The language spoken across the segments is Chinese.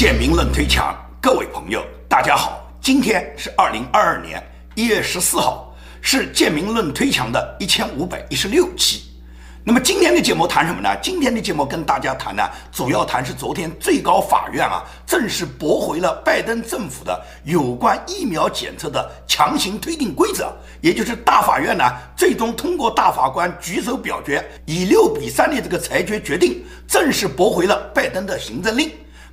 建明论推墙，各位朋友，大家好，今天是二零二二年一月十四号，是建明论推墙的一千五百一十六期。那么今天的节目谈什么呢？今天的节目跟大家谈呢，主要谈是昨天最高法院啊正式驳回了拜登政府的有关疫苗检测的强行推定规则，也就是大法院呢最终通过大法官举手表决，以六比三的这个裁决决定，正式驳回了拜登的行政令。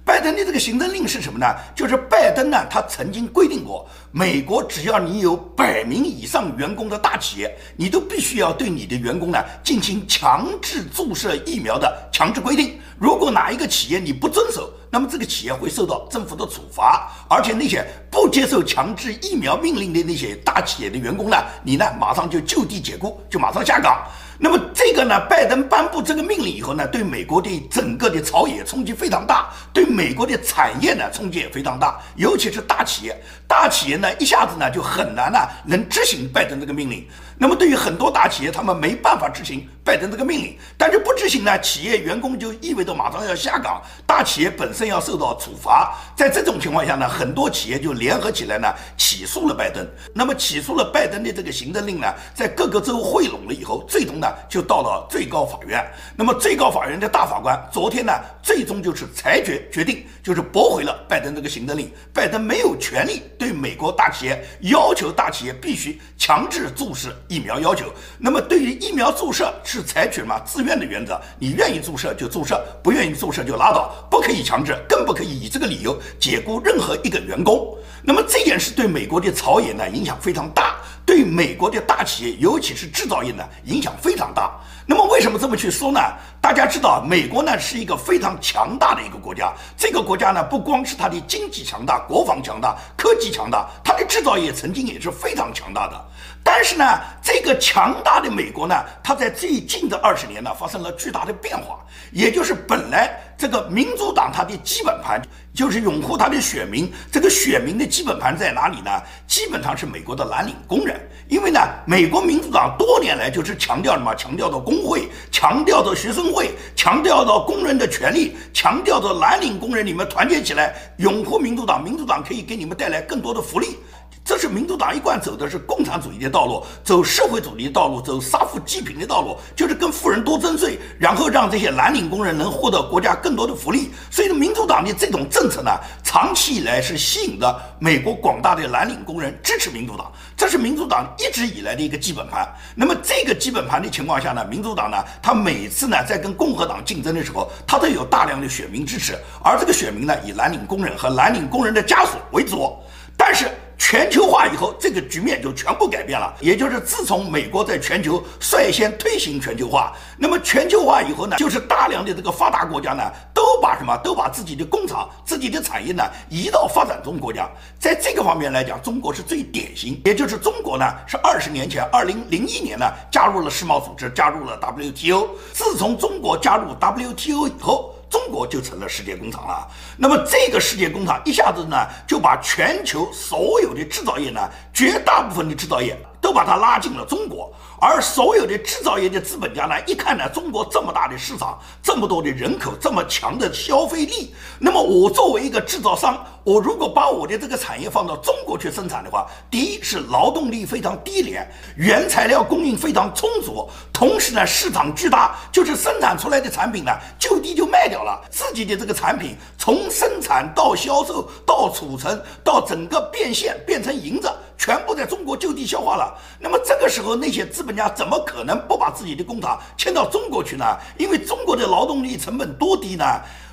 拜登的这个行政令是什么呢？就是拜登呢，他曾经规定过，美国只要你有百名以上员工的大企业，你都必须要对你的员工呢进行强制注射疫苗的强制规定。如果哪一个企业你不遵守，那么这个企业会受到政府的处罚，而且那些不接受强制疫苗命令的那些大企业的员工呢，你呢马上就就地解雇，就马上下岗。那么这个呢，拜登颁布这个命令以后呢，对美国的整个的朝野冲击非常大，对美国的产业呢冲击也非常大，尤其是大企业，大企业呢一下子呢就很难呢能执行拜登这个命令。那么对于很多大企业，他们没办法执行拜登这个命令，但是不执行呢，企业员工就意味着马上要下岗，大企业本身要受到处罚。在这种情况下呢，很多企业就联合起来呢起诉了拜登。那么起诉了拜登的这个行政令呢，在各个州汇拢了以后，最终呢就到了最高法院。那么最高法院的大法官昨天呢，最终就是裁决决定，就是驳回了拜登这个行政令。拜登没有权利对美国大企业要求大企业必须强制注射。疫苗要求，那么对于疫苗注射是采取嘛自愿的原则？你愿意注射就注射，不愿意注射就拉倒，不可以强制，更不可以以这个理由解雇任何一个员工。那么这件事对美国的朝野呢影响非常大，对美国的大企业，尤其是制造业呢影响非常大。那么为什么这么去说呢？大家知道，美国呢是一个非常强大的一个国家。这个国家呢不光是它的经济强大、国防强大、科技强大，它的制造业曾经也是非常强大的。但是呢，这个强大的美国呢，它在最近的二十年呢发生了巨大的变化，也就是本来这个民主党它的基本盘就是拥护它的选民，这个选民的基本盘在哪里呢？基本上是美国的蓝领工人，因为呢，美国民主党多年来就是强调什么？强调的工会，强调的学生会，强调的工人的权利，强调着蓝领工人你们团结起来拥护民主党，民主党可以给你们带来更多的福利。这是民主党一贯走的是共产主义的道路，走社会主义的道路，走杀富济贫的道路，就是跟富人多征税，然后让这些蓝领工人能获得国家更更多的福利。所以呢，民主党的这种政策呢，长期以来是吸引着美国广大的蓝领工人支持民主党，这是民主党一直以来的一个基本盘。那么，这个基本盘的情况下呢，民主党呢，他每次呢在跟共和党竞争的时候，他都有大量的选民支持，而这个选民呢，以蓝领工人和蓝领工人的家属为主，但是。全球化以后，这个局面就全部改变了。也就是自从美国在全球率先推行全球化，那么全球化以后呢，就是大量的这个发达国家呢，都把什么，都把自己的工厂、自己的产业呢移到发展中国家。在这个方面来讲，中国是最典型。也就是中国呢，是二十年前，二零零一年呢，加入了世贸组织，加入了 WTO。自从中国加入 WTO 以后。中国就成了世界工厂了。那么这个世界工厂一下子呢，就把全球所有的制造业呢，绝大部分的制造业。都把它拉进了中国，而所有的制造业的资本家呢，一看呢，中国这么大的市场，这么多的人口，这么强的消费力，那么我作为一个制造商，我如果把我的这个产业放到中国去生产的话，第一是劳动力非常低廉，原材料供应非常充足，同时呢，市场巨大，就是生产出来的产品呢，就地就卖掉了，自己的这个产品从生产到销售到储存到整个变现变成银子。全部在中国就地消化了，那么这个时候那些资本家怎么可能不把自己的工厂迁到中国去呢？因为中国的劳动力成本多低呢？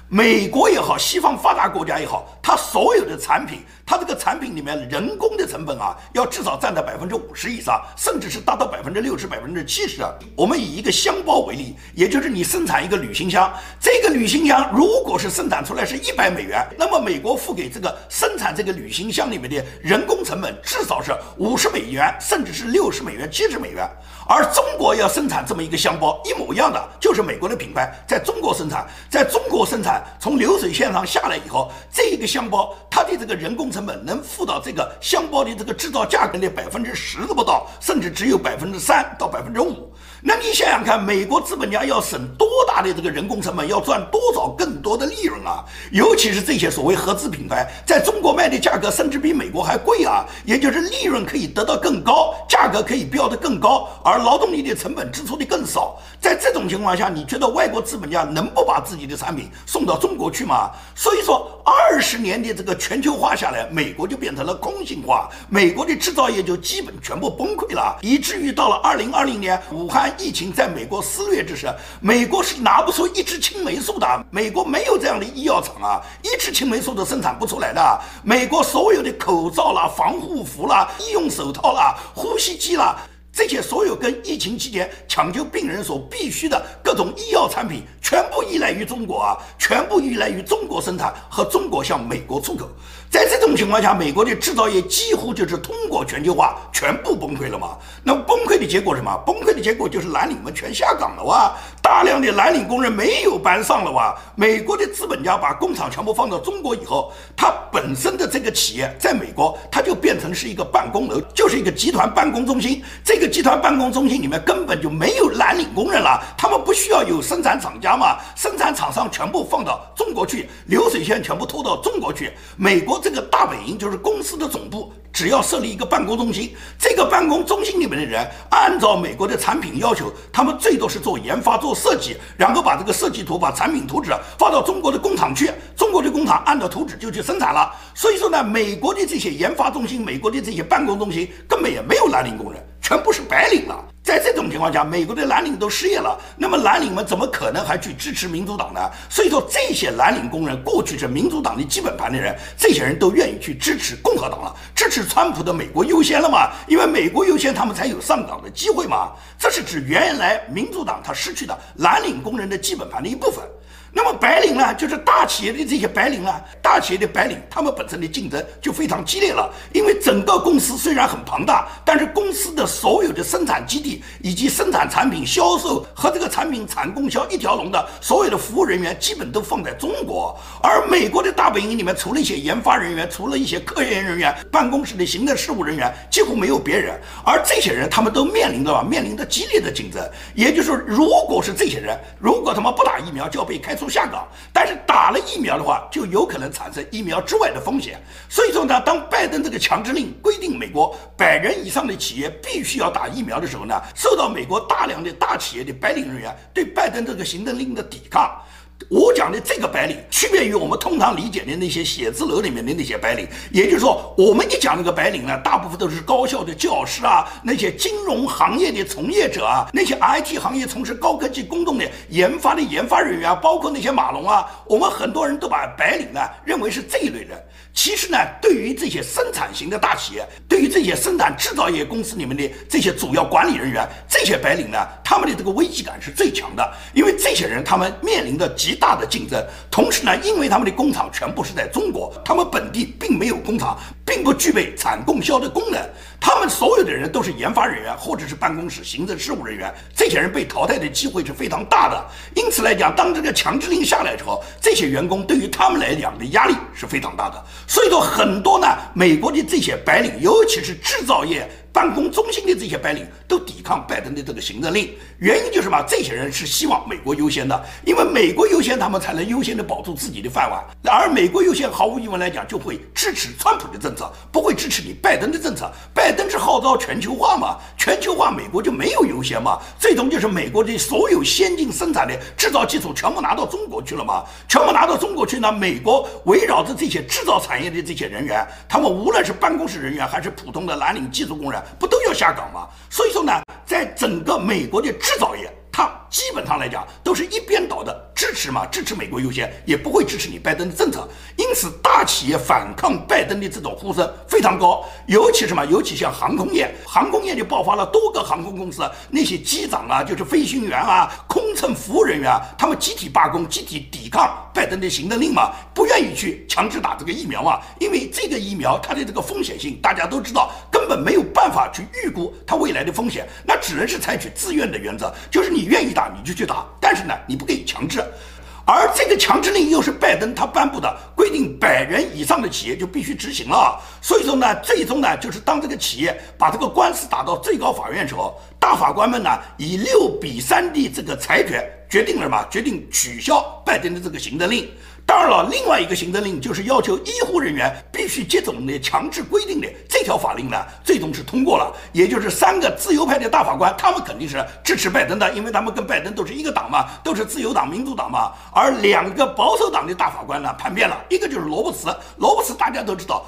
美国也好，西方发达国家也好，它所有的产品，它这个产品里面人工的成本啊，要至少占到百分之五十以上，甚至是达到百分之六十、百分之七十。我们以一个箱包为例，也就是你生产一个旅行箱，这个旅行箱如果是生产出来是一百美元，那么美国付给这个生产这个旅行箱里面的人工成本至少是五十美元，甚至是六十美元、七十美元。而中国要生产这么一个箱包，一模一样的，就是美国的品牌在中国生产，在中国生产。从流水线上下来以后，这一个箱包它的这个人工成本能付到这个箱包的这个制造价格的百分之十都不到，甚至只有百分之三到百分之五。那你想想看，美国资本家要省多大的这个人工成本，要赚多少更多的利润啊？尤其是这些所谓合资品牌，在中国卖的价格甚至比美国还贵啊，也就是利润可以得到更高，价格可以标得更高，而劳动力的成本支出的更少。在这种情况下，你觉得外国资本家能不把自己的产品送到中国去吗？所以说，二十年的这个全球化下来，美国就变成了空心化，美国的制造业就基本全部崩溃了，以至于到了二零二零年，武汉。疫情在美国肆虐之时，美国是拿不出一支青霉素的。美国没有这样的医药厂啊，一支青霉素都生产不出来的。美国所有的口罩啦、防护服啦、医用手套啦、呼吸机啦，这些所有跟疫情期间抢救病人所必须的各种医药产品，全部依赖于中国啊，全部依赖于中国生产和中国向美国出口。在这种情况下，美国的制造业几乎就是通过全球化全部崩溃了嘛？那崩溃的结果什么？崩溃的结果就是蓝领们全下岗了哇！大量的蓝领工人没有班上了哇！美国的资本家把工厂全部放到中国以后，它本身的这个企业在美国，它就变成是一个办公楼，就是一个集团办公中心。这个集团办公中心里面根本就没有蓝领工人了，他们不需要有生产厂家嘛？生产厂商全部放到中国去，流水线全部拖到中国去，美国。这个大本营就是公司的总部，只要设立一个办公中心，这个办公中心里面的人按照美国的产品要求，他们最多是做研发、做设计，然后把这个设计图、把产品图纸发到中国的工厂去，中国的工厂按照图纸就去生产了。所以说呢，美国的这些研发中心、美国的这些办公中心根本也没有蓝领工人，全部是白领了。在这种情况下，美国的蓝领都失业了，那么蓝领们怎么可能还去支持民主党呢？所以说，这些蓝领工人过去是民主党的基本盘的人，这些人都愿意去支持共和党了，支持川普的美国优先了嘛？因为美国优先，他们才有上岗的机会嘛。这是指原来民主党他失去的蓝领工人的基本盘的一部分。那么白领呢，就是大企业的这些白领啊，大企业的白领，他们本身的竞争就非常激烈了。因为整个公司虽然很庞大，但是公司的所有的生产基地以及生产产品销售和这个产品产供销一条龙的所有的服务人员，基本都放在中国。而美国的大本营里面，除了一些研发人员，除了一些科研人员，办公室的行政事务人员，几乎没有别人。而这些人，他们都面临着面临着激烈的竞争。也就是说，如果是这些人，如果他们不打疫苗，就要被开除。下岗，但是打了疫苗的话，就有可能产生疫苗之外的风险。所以说呢，当拜登这个强制令规定美国百人以上的企业必须要打疫苗的时候呢，受到美国大量的大企业的白领人员对拜登这个行政令的抵抗。我讲的这个白领，区别于我们通常理解的那些写字楼里面的那些白领。也就是说，我们一讲那个白领呢，大部分都是高校的教师啊，那些金融行业的从业者啊，那些 IT 行业从事高科技工种的研发的研发人员啊，包括那些码农啊，我们很多人都把白领呢认为是这一类人。其实呢，对于这些生产型的大企业，对于这些生产制造业公司里面的这些主要管理人员，这些白领呢，他们的这个危机感是最强的，因为这些人他们面临的极大的竞争，同时呢，因为他们的工厂全部是在中国，他们本地并没有工厂，并不具备产供销的功能。他们所有的人都是研发人员，或者是办公室行政事务人员，这些人被淘汰的机会是非常大的。因此来讲，当这个强制令下来之后，这些员工对于他们来讲的压力是非常大的。所以说，很多呢，美国的这些白领，尤其是制造业。办公中心的这些白领都抵抗拜登的这个行政令，原因就是什么？这些人是希望美国优先的，因为美国优先，他们才能优先的保住自己的饭碗。而美国优先，毫无疑问来讲，就会支持川普的政策，不会支持你拜登的政策。拜登是号召全球化嘛？全球化，美国就没有优先嘛？最终就是美国的所有先进生产的制造技术全部拿到中国去了嘛？全部拿到中国去呢？美国围绕着这些制造产业的这些人员，他们无论是办公室人员还是普通的蓝领技术工人。不都要下岗吗？所以说呢，在整个美国的制造业，它基本上来讲都是一边倒的支持嘛，支持美国优先，也不会支持你拜登的政策。因此，大企业反抗拜登的这种呼声非常高，尤其什么？尤其像航空业，航空业就爆发了多个航空公司那些机长啊，就是飞行员啊，空乘服务人员啊，他们集体罢工，集体抵抗拜登的行政令嘛，不愿意去强制打这个疫苗嘛，因为这个疫苗它的这个风险性大家都知道，根本没有办法去预估它未来的风险，那只能是采取自愿的原则，就是你愿意打你就去打，但是呢，你不可以强制。而这个强制令又是拜登他颁布的，规定百人以上的企业就必须执行了。所以说呢，最终呢，就是当这个企业把这个官司打到最高法院的时候，大法官们呢以六比三的这个裁决决定了什么？决定取消拜登的这个行政令。当然了，另外一个行政令就是要求医护人员必须接种的强制规定的这条法令呢，最终是通过了。也就是三个自由派的大法官，他们肯定是支持拜登的，因为他们跟拜登都是一个党嘛，都是自由党、民主党嘛。而两个保守党的大法官呢，叛变了，一个就是罗伯茨。罗伯茨大家都知道，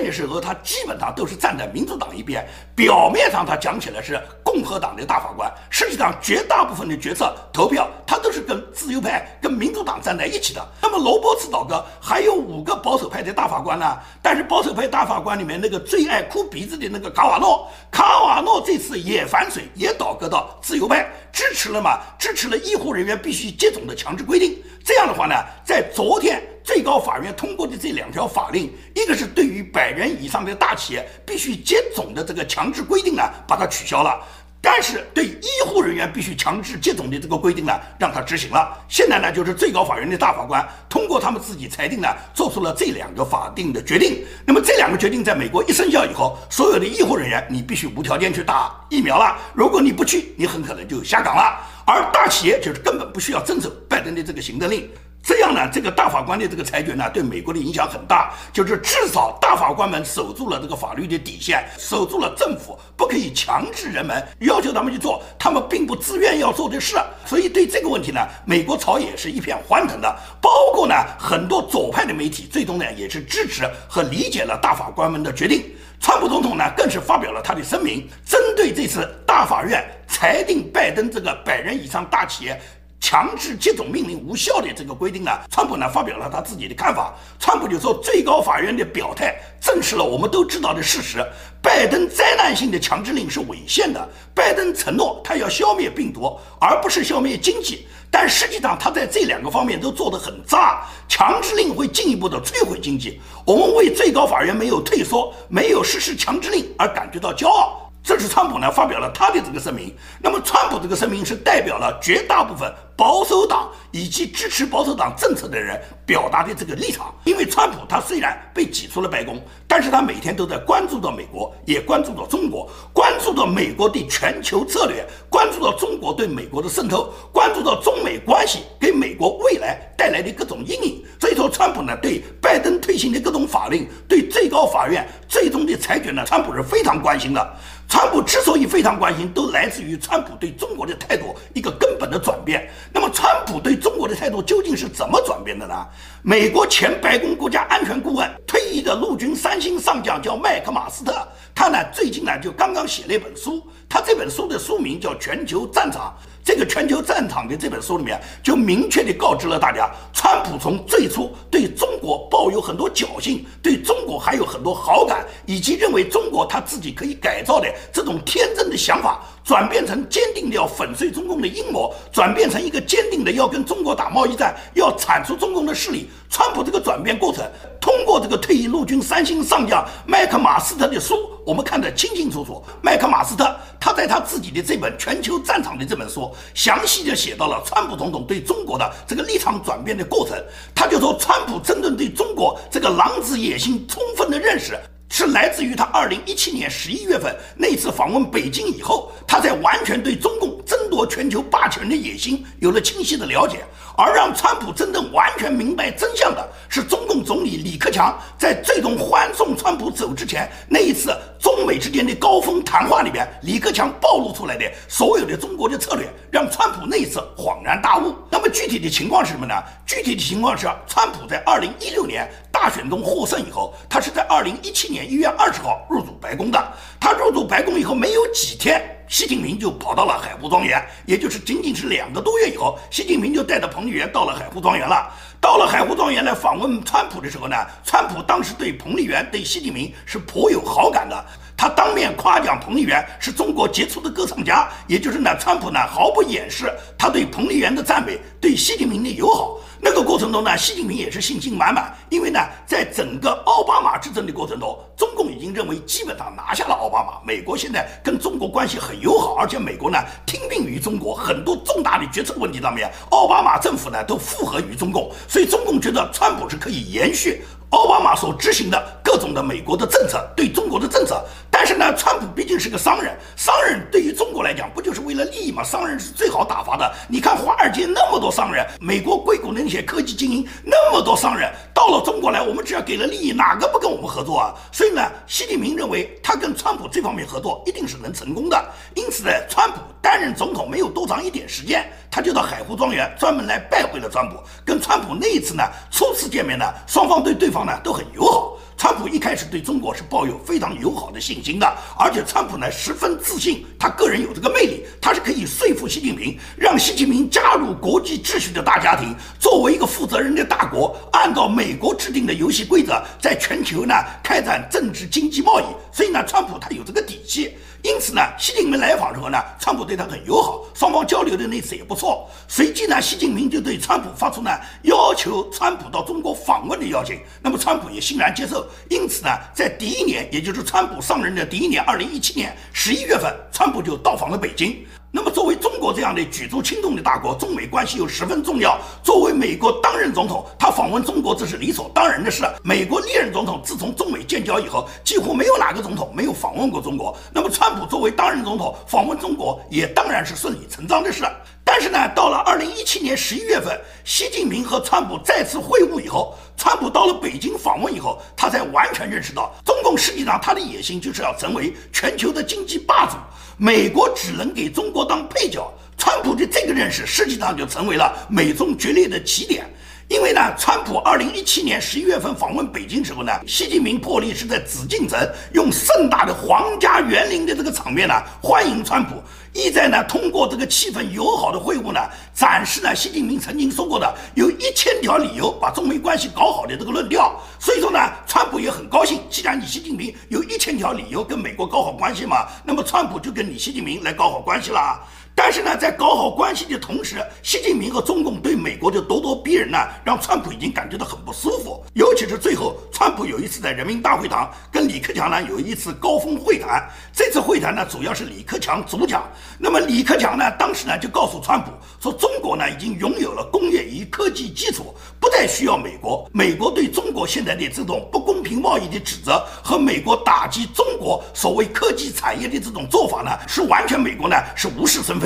关键的时候他基本上都是站在民主党一边，表面上他讲起来是共和党的大法官，实际上绝大部分的决策投票他都是跟自由派、跟民主党站在一起的。那么。罗伯茨倒戈，还有五个保守派的大法官呢。但是保守派大法官里面那个最爱哭鼻子的那个卡瓦诺，卡瓦诺这次也反水，也倒戈到自由派，支持了嘛？支持了医护人员必须接种的强制规定。这样的话呢，在昨天最高法院通过的这两条法令，一个是对于百人以上的大企业必须接种的这个强制规定呢，把它取消了。但是对医护人员必须强制接种的这个规定呢，让他执行了。现在呢，就是最高法院的大法官通过他们自己裁定呢，做出了这两个法定的决定。那么这两个决定在美国一生效以后，所有的医护人员你必须无条件去打疫苗了。如果你不去，你很可能就下岗了。而大企业就是根本不需要遵守拜登的这个行政令。这样呢，这个大法官的这个裁决呢，对美国的影响很大。就是至少大法官们守住了这个法律的底线，守住了政府不可以强制人们要求他们去做他们并不自愿要做的事。所以对这个问题呢，美国朝野是一片欢腾的。包括呢，很多左派的媒体最终呢也是支持和理解了大法官们的决定。川普总统呢更是发表了他的声明，针对这次大法院裁定拜登这个百人以上大企业。强制接种命令无效的这个规定呢，川普呢发表了他自己的看法。川普就说，最高法院的表态证实了我们都知道的事实：拜登灾难性的强制令是违宪的。拜登承诺他要消灭病毒，而不是消灭经济，但实际上他在这两个方面都做得很渣。强制令会进一步的摧毁经济。我们为最高法院没有退缩、没有实施强制令而感觉到骄傲。这是川普呢发表了他的这个声明。那么，川普这个声明是代表了绝大部分保守党以及支持保守党政策的人表达的这个立场。因为川普他虽然被挤出了白宫，但是他每天都在关注到美国，也关注到中国，关注到美国的全球策略，关注到中国对美国的渗透，关注到中美关系给美国未来带来的各种阴影。所以说，川普呢对拜登推行的各种法令，对最高法院最终的裁决呢，川普是非常关心的。川普之所以非常关心，都来自于川普对中国的态度一个根本的转变。那么，川普对中国的态度究竟是怎么转变的呢？美国前白宫国家安全顾问、退役的陆军三星上将叫麦克马斯特，他呢最近呢就刚刚写了一本书，他这本书的书名叫《全球战场》。这个全球战场的这本书里面，就明确地告知了大家，川普从最初对中国抱有很多侥幸，对中国还有很多好感，以及认为中国他自己可以改造的这种天真的想法，转变成坚定的要粉碎中共的阴谋，转变成一个坚定的要跟中国打贸易战，要铲除中共的势力。川普这个转变过程，通过这个退役陆军三星上将麦克马斯特的书，我们看得清清楚楚。麦克马斯特他在他自己的这本《全球战场》的这本书，详细的写到了川普总统对中国的这个立场转变的过程。他就说，川普真正对中国这个狼子野心充分的认识。是来自于他二零一七年十一月份那次访问北京以后，他才完全对中共争夺全球霸权的野心有了清晰的了解。而让川普真正完全明白真相的是，中共总理李克强在最终欢送川普走之前那一次中美之间的高峰谈话里边，李克强暴露出来的所有的中国的策略，让川普那一次恍然大悟。那么具体的情况是什么呢？具体的情况是，川普在二零一六年。大选中获胜以后，他是在二零一七年一月二十号入主白宫的。他入主白宫以后没有几天，习近平就跑到了海湖庄园，也就是仅仅是两个多月以后，习近平就带着彭丽媛到了海湖庄园了。到了海湖庄园来访问川普的时候呢，川普当时对彭丽媛、对习近平是颇有好感的。他当面夸奖彭丽媛是中国杰出的歌唱家，也就是呢，川普呢毫不掩饰他对彭丽媛的赞美，对习近平的友好。那个过程中呢，习近平也是信心满满，因为呢，在整个奥巴马执政的过程中，中共已经认为基本上拿下了奥巴马。美国现在跟中国关系很友好，而且美国呢听命于中国，很多重大的决策问题上面，奥巴马政府呢都附和于中共，所以中共觉得川普是可以延续。奥巴马所执行的各种的美国的政策，对中国的政策，但是呢，川普毕竟是个商人，商人对于中国来讲，不就是为了利益吗？商人是最好打发的。你看华尔街那么多商人，美国硅谷那些科技精英那么多商人，到了中国来，我们只要给了利益，哪个不跟我们合作啊？所以呢，习近平认为他跟川普这方面合作一定是能成功的。因此呢，川普担任总统没有多长一点时间。他就到海湖庄园专门来拜会了川普，跟川普那一次呢，初次见面呢，双方对对方呢都很友好。川普一开始对中国是抱有非常友好的信心的，而且川普呢十分自信，他个人有这个魅力，他是可以说服习近平，让习近平加入国际秩序的大家庭，作为一个负责任的大国，按照美国制定的游戏规则，在全球呢开展政治、经济、贸易。所以呢，川普他有这个底气。因此呢，习近平来访时候呢，川普对他很友好，双方交流的那次也不错。随即呢，习近平就对川普发出呢要求川普到中国访问的邀请，那么川普也欣然接受。因此呢，在第一年，也就是川普上任的第一年，二零一七年十一月份，川普就到访了北京。那么，作为中国这样的举足轻重的大国，中美关系又十分重要。作为美国当任总统，他访问中国这是理所当然的事。美国历任总统自从中美建交以后，几乎没有哪个总统没有访问过中国。那么，川普作为当任总统访问中国，也当然是顺理成章的事。但是呢，到了二零一七年十一月份，习近平和川普再次会晤以后，川普到了北京访问以后，他才完全认识到，中共实际上他的野心就是要成为全球的经济霸主。美国只能给中国当配角，川普的这个认识实际上就成为了美中决裂的起点。因为呢，川普二零一七年十一月份访问北京时候呢，习近平破例是在紫禁城用盛大的皇家园林的这个场面呢欢迎川普，意在呢通过这个气氛友好的会晤呢，展示呢习近平曾经说过的有一千条理由把中美关系搞好的这个论调。所以说呢，川普也很高兴，既然你习近平有一千条理由跟美国搞好关系嘛，那么川普就跟你习近平来搞好关系了。但是呢，在搞好关系的同时，习近平和中共对美国的咄咄逼人呢，让川普已经感觉到很不舒服。尤其是最后，川普有一次在人民大会堂跟李克强呢有一次高峰会谈。这次会谈呢，主要是李克强主讲。那么李克强呢，当时呢就告诉川普说，中国呢已经拥有了工业与科技基础，不再需要美国。美国对中国现在的这种不公平贸易的指责和美国打击中国所谓科技产业的这种做法呢，是完全美国呢是无事生。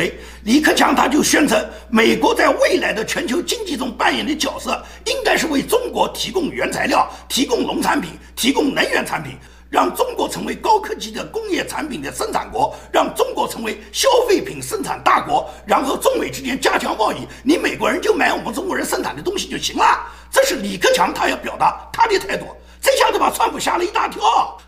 李克强他就宣称，美国在未来的全球经济中扮演的角色，应该是为中国提供原材料、提供农产品、提供能源产品，让中国成为高科技的工业产品的生产国，让中国成为消费品生产大国，然后中美之间加强贸易，你美国人就买我们中国人生产的东西就行了。这是李克强他要表达他的态度。这下子把川普吓了一大跳。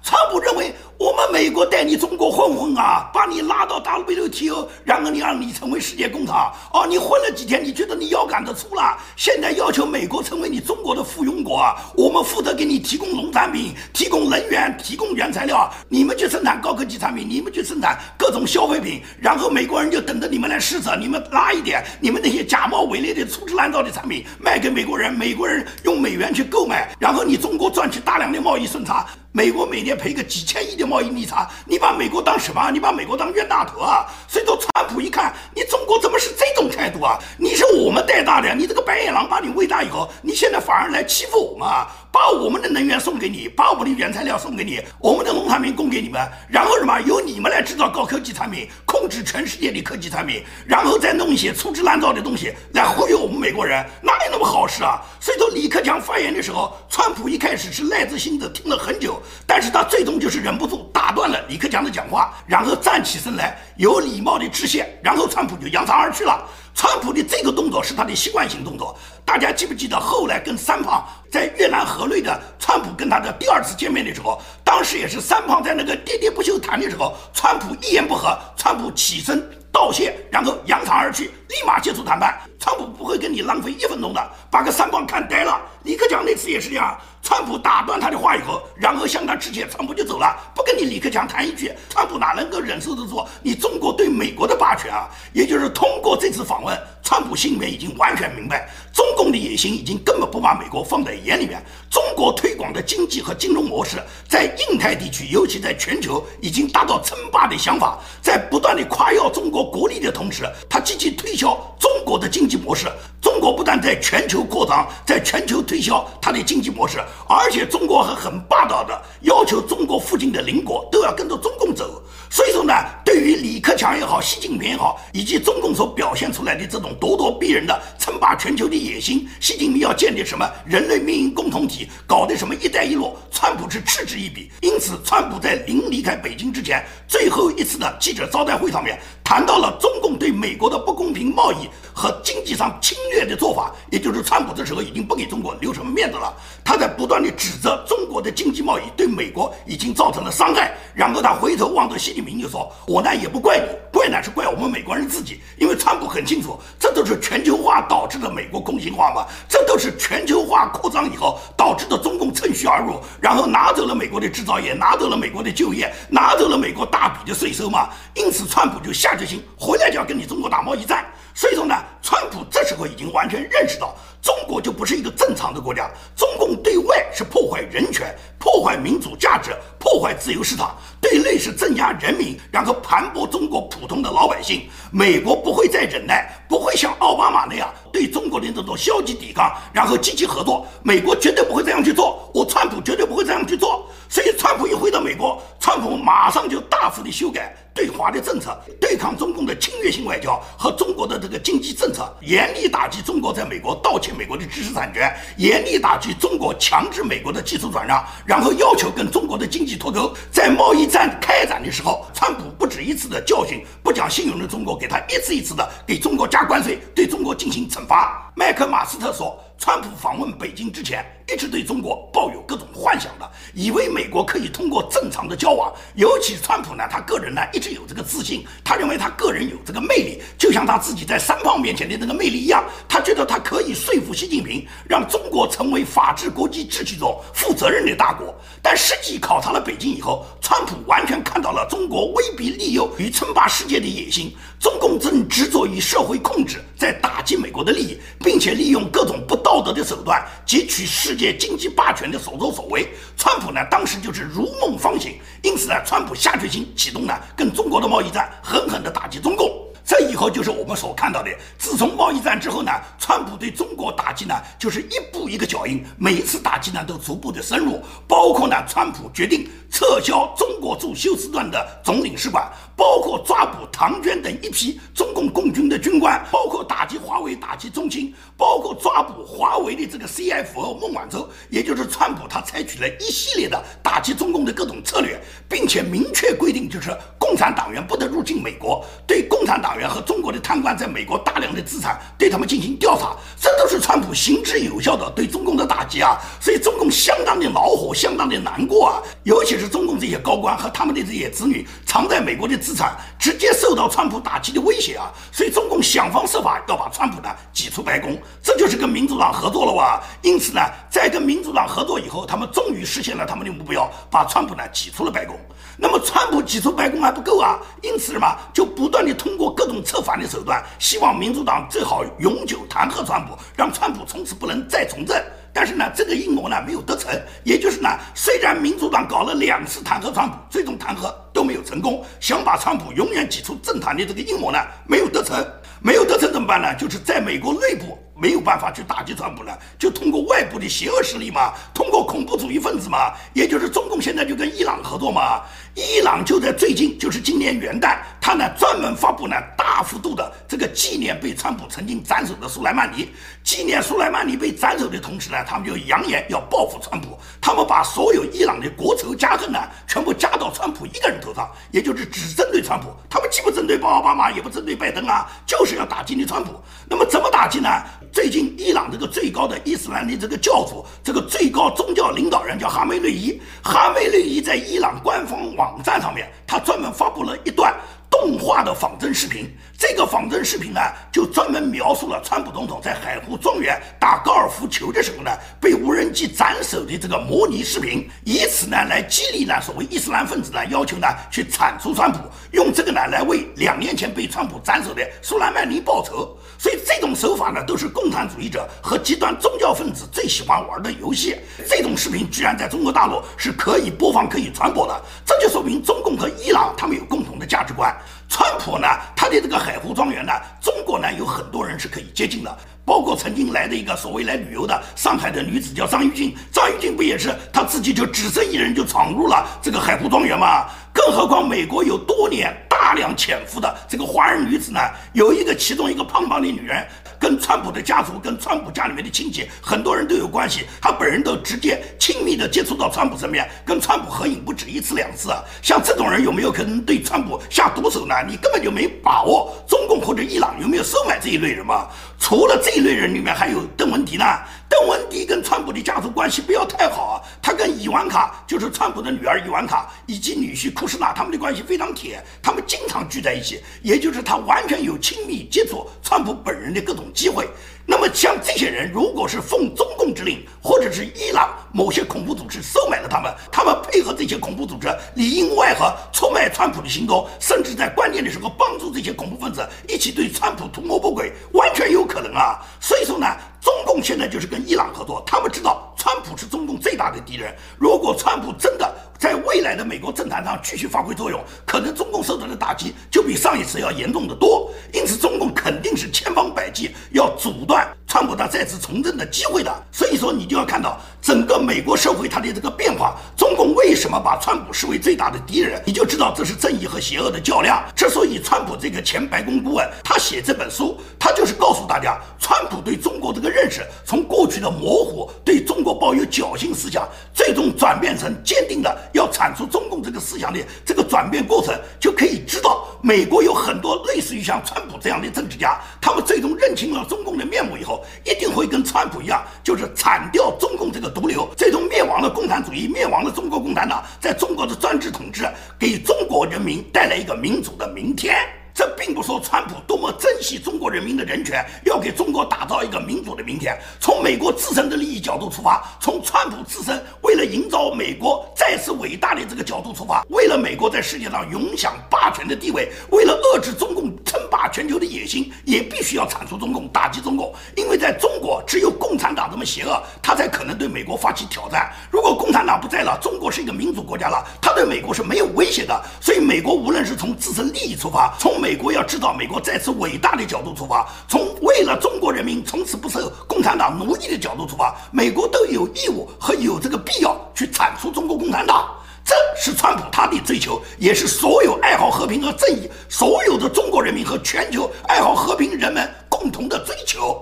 川普认为。我们美国带你中国混混啊，把你拉到 WTO，然后你让你成为世界工厂。哦，你混了几天，你觉得你腰杆子粗了？现在要求美国成为你中国的附庸国，我们负责给你提供农产品、提供能源、提供原材料，你们去生产高科技产品，你们去生产各种消费品，然后美国人就等着你们来施舍，你们拉一点，你们那些假冒伪劣的粗制滥造的产品卖给美国人，美国人用美元去购买，然后你中国赚取大量的贸易顺差。美国每年赔个几千亿的贸易逆差，你把美国当什么？你把美国当冤大头啊？所以说，川普一看你中国怎么是这种态度啊？你是我们带大的，你这个白眼狼把你喂大以后，你现在反而来欺负我们，把我们的能源送给你，把我们的原材料送给你，我们的农产品供给你们，然后什么由你们来制造高科技产品，控制全世界的科技产品，然后再弄一些粗制滥造的东西来忽悠我们美国人，哪有那么好事啊？所以说，李克强发言的时候，川普一开始是耐着性子听了很久。但是他最终就是忍不住打断了李克强的讲话，然后站起身来，有礼貌的致谢，然后川普就扬长而去了。川普的这个动作是他的习惯性动作。大家记不记得后来跟三胖在越南河内的川普跟他的第二次见面的时候，当时也是三胖在那个喋喋不休谈的时候，川普一言不合，川普起身道谢，然后扬长而去，立马结束谈判。川普不会跟你浪费一分钟的，把个三胖看呆了。李克强那次也是这样。川普打断他的话以后，然后向他致歉，川普就走了，不跟你李克强谈一句。川普哪能够忍受得住你中国对美国的霸权啊？也就是通过这次访问，川普心里面已经完全明白，中共的野心已经根本不把美国放在眼里面。中国推广的经济和金融模式，在印太地区，尤其在全球，已经达到称霸的想法。在不断的夸耀中国国力的同时，他积极推销中国的经济模式。中国不但在全球扩张，在全球推销它的经济模式，而且中国还很霸道的要求中国附近的邻国都要跟着中共走。所以说呢，对于李克强也好，习近平也好，以及中共所表现出来的这种咄咄逼人的称霸全球的野心，习近平要建立什么人类命运共同体，搞的什么“一带一路”，川普是嗤之以鼻。因此，川普在临离开北京之前最后一次的记者招待会上面，谈到了中共对美国的不公平贸易和经济上侵略的做法，也就是川普这时候已经不给中国留什么面子了。他在不断的指责中国的经济贸易对美国已经造成了伤害，然后他回头望着习近平。就说：“我呢也不怪你，怪呢是怪我们美国人自己，因为川普很清楚，这都是全球化导致的美国空心化嘛，这都是全球化扩张以后导致的中共趁虚而入，然后拿走了美国的制造业，拿走了美国的就业，拿走了美国大笔的税收嘛。因此，川普就下决心回来就要跟你中国打贸易战。所以说呢，川普这时候已经完全认识到。”中国就不是一个正常的国家，中共对外是破坏人权、破坏民主价值、破坏自由市场，对内是镇压人民，然后盘剥中国普通的老百姓。美国不会再忍耐，不会像奥巴马那样对中国的这种消极抵抗，然后积极合作。美国绝对不会这样去做，我川普绝对不会这样去做。所以，川普一回到美国，川普马上就大幅的修改对华的政策，对抗中共的侵略性外交和中国的这个经济政策，严厉打击中国在美国盗窃美国的知识产权，严厉打击中国强制美国的技术转让，然后要求跟中国的经济脱钩。在贸易战开展的时候，川普不止一次的教训不讲信用的中国，给他一次一次的给中国加关税，对中国进行惩罚。麦克马斯特说。川普访问北京之前，一直对中国抱有各种幻想的，以为美国可以通过正常的交往。尤其川普呢，他个人呢一直有这个自信，他认为他个人有这个魅力，就像他自己在三胖面前的那个魅力一样。他觉得他可以说服习近平，让中国成为法治国际秩序中负责任的大国。但实际考察了北京以后，川普完全看到了中国威逼利诱与称霸世界的野心。中共正执着于社会控制，在打击美国的利益，并且利用各种不。道德的手段汲取世界经济霸权的所作所为，川普呢当时就是如梦方醒，因此呢，川普下决心启动呢跟中国的贸易战，狠狠地打击中共。这以后就是我们所看到的，自从贸易战之后呢，川普对中国打击呢就是一步一个脚印，每一次打击呢都逐步的深入，包括呢，川普决定撤销中国驻休斯顿的总领事馆。包括抓捕唐娟等一批中共共军的军官，包括打击华为、打击中兴，包括抓捕华为的这个 CFO 孟晚舟，也就是川普，他采取了一系列的打击中共的各种策略，并且明确规定，就是共产党员不得入境美国，对共产党员和中国的贪官在美国大量的资产，对他们进行调查，这都是川普行之有效的对中共的打击啊！所以中共相当的恼火，相当的难过啊！尤其是中共这些高官和他们的这些子女藏在美国的。资产直接受到川普打击的威胁啊，所以中共想方设法要把川普呢挤出白宫，这就是跟民主党合作了哇。因此呢，在跟民主党合作以后，他们终于实现了他们的目标，把川普呢挤出了白宫。那么川普挤出白宫还不够啊，因此什么，就不断的通过各这种策反的手段，希望民主党最好永久弹劾川普，让川普从此不能再从政。但是呢，这个阴谋呢没有得逞，也就是呢，虽然民主党搞了两次弹劾川普，最终弹劾都没有成功，想把川普永远挤出政坛的这个阴谋呢没有得逞，没有得逞怎么办呢？就是在美国内部。没有办法去打击川普了，就通过外部的邪恶势力嘛，通过恐怖主义分子嘛，也就是中共现在就跟伊朗合作嘛。伊朗就在最近，就是今年元旦，他呢专门发布呢大幅度的这个纪念被川普曾经斩首的苏莱曼尼，纪念苏莱曼尼被斩首的同时呢，他们就扬言要报复川普，他们把所有伊朗的国仇家恨呢全部加到川普一个人头上，也就是只针对川普，他们既不针对奥巴马，也不针对拜登啊，就是要打击你川普。那么怎么打击呢？最近，伊朗这个最高的伊斯兰的这个教主，这个最高宗教领导人叫哈梅内伊。哈梅内伊在伊朗官方网网站上面，他专门发布了一段动画的仿真视频。这个仿真视频呢，就专门描述了川普总统在海湖庄园打高尔夫球的时候呢，被无人机斩首的这个模拟视频，以此呢来激励呢所谓伊斯兰分子呢，要求呢去铲除川普，用这个呢来为两年前被川普斩首的苏莱曼尼报仇。所以这种手法呢，都是共产主义者和极端宗教分子最喜欢玩的游戏。这种视频居然在中国大陆是可以播放、可以传播的，这就说明中共和伊朗他们有共同的价值观。川普呢，他的这个海湖庄园呢，中国呢有很多人是可以接近的，包括曾经来的一个所谓来旅游的上海的女子叫张玉静，张玉静不也是她自己就只身一人就闯入了这个海湖庄园吗？更何况美国有多年大量潜伏的这个华人女子呢，有一个其中一个胖胖的女人。跟川普的家族、跟川普家里面的亲戚，很多人都有关系。他本人都直接亲密的接触到川普身边，跟川普合影不止一次两次啊。像这种人有没有可能对川普下毒手呢？你根本就没把握。中共或者伊朗有没有收买这一类人吗？除了这一类人里面，还有邓文迪呢。邓文迪跟川普的家族关系不要太好啊。他跟伊万卡，就是川普的女儿伊万卡，以及女婿库什纳，他们的关系非常铁，他们经常聚在一起，也就是他完全有亲密接触川普本人的各种。机会。那么像这些人，如果是奉中共之令，或者是伊朗某些恐怖组织收买了他们，他们配合这些恐怖组织里应外合出卖川普的行动，甚至在关键的时候帮助这些恐怖分子一起对川普图谋不轨，完全有可能啊。所以说呢，中共现在就是跟伊朗合作，他们知道川普是中共最大的敌人。如果川普真的在未来的美国政坛上继续发挥作用，可能中共受到的打击就比上一次要严重的多。因此，中共肯定是千方百计要阻断。川普他再次从政的机会的，所以说你就要看到整个美国社会它的这个变化。中共为什么把川普视为最大的敌人？你就知道这是正义和邪恶的较量。之所以川普这个前白宫顾问他写这本书，他就是告诉大家，川普对中国这个认识从过去的模糊，对中国抱有侥幸思想，最终转变成坚定的要铲除中共这个思想的这个转变过程，就可以知道美国有很多类似于像川普这样的政治家，他们最终认清了中共的面目以后。一定会跟川普一样，就是铲掉中共这个毒瘤，最终灭亡了共产主义，灭亡了中国共产党，在中国的专制统治，给中国人民带来一个民主的明天。这并不说川普多么珍惜中国人民的人权，要给中国打造一个民主的明天。从美国自身的利益角度出发，从川普自身为了营造美国再次伟大的这个角度出发，为了美国在世界上永享霸权的地位，为了遏制中共称霸全球的野心，也必须要铲除中共，打击中共。因为在中国，只有共产党这么邪恶，他才可能对美国发起挑战。如果共产党不在了，中国是一个民主国家了，他对美国是没有威胁的。所以，美国无论是从自身利益出发，从美美国要知道美国再次伟大的角度出发，从为了中国人民从此不受共产党奴役的角度出发，美国都有义务和有这个必要去铲除中国共产党。这是川普他的追求，也是所有爱好和平和正义、所有的中国人民和全球爱好和平人们共同的追求。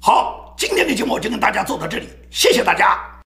好，今天的节目就跟大家做到这里，谢谢大家。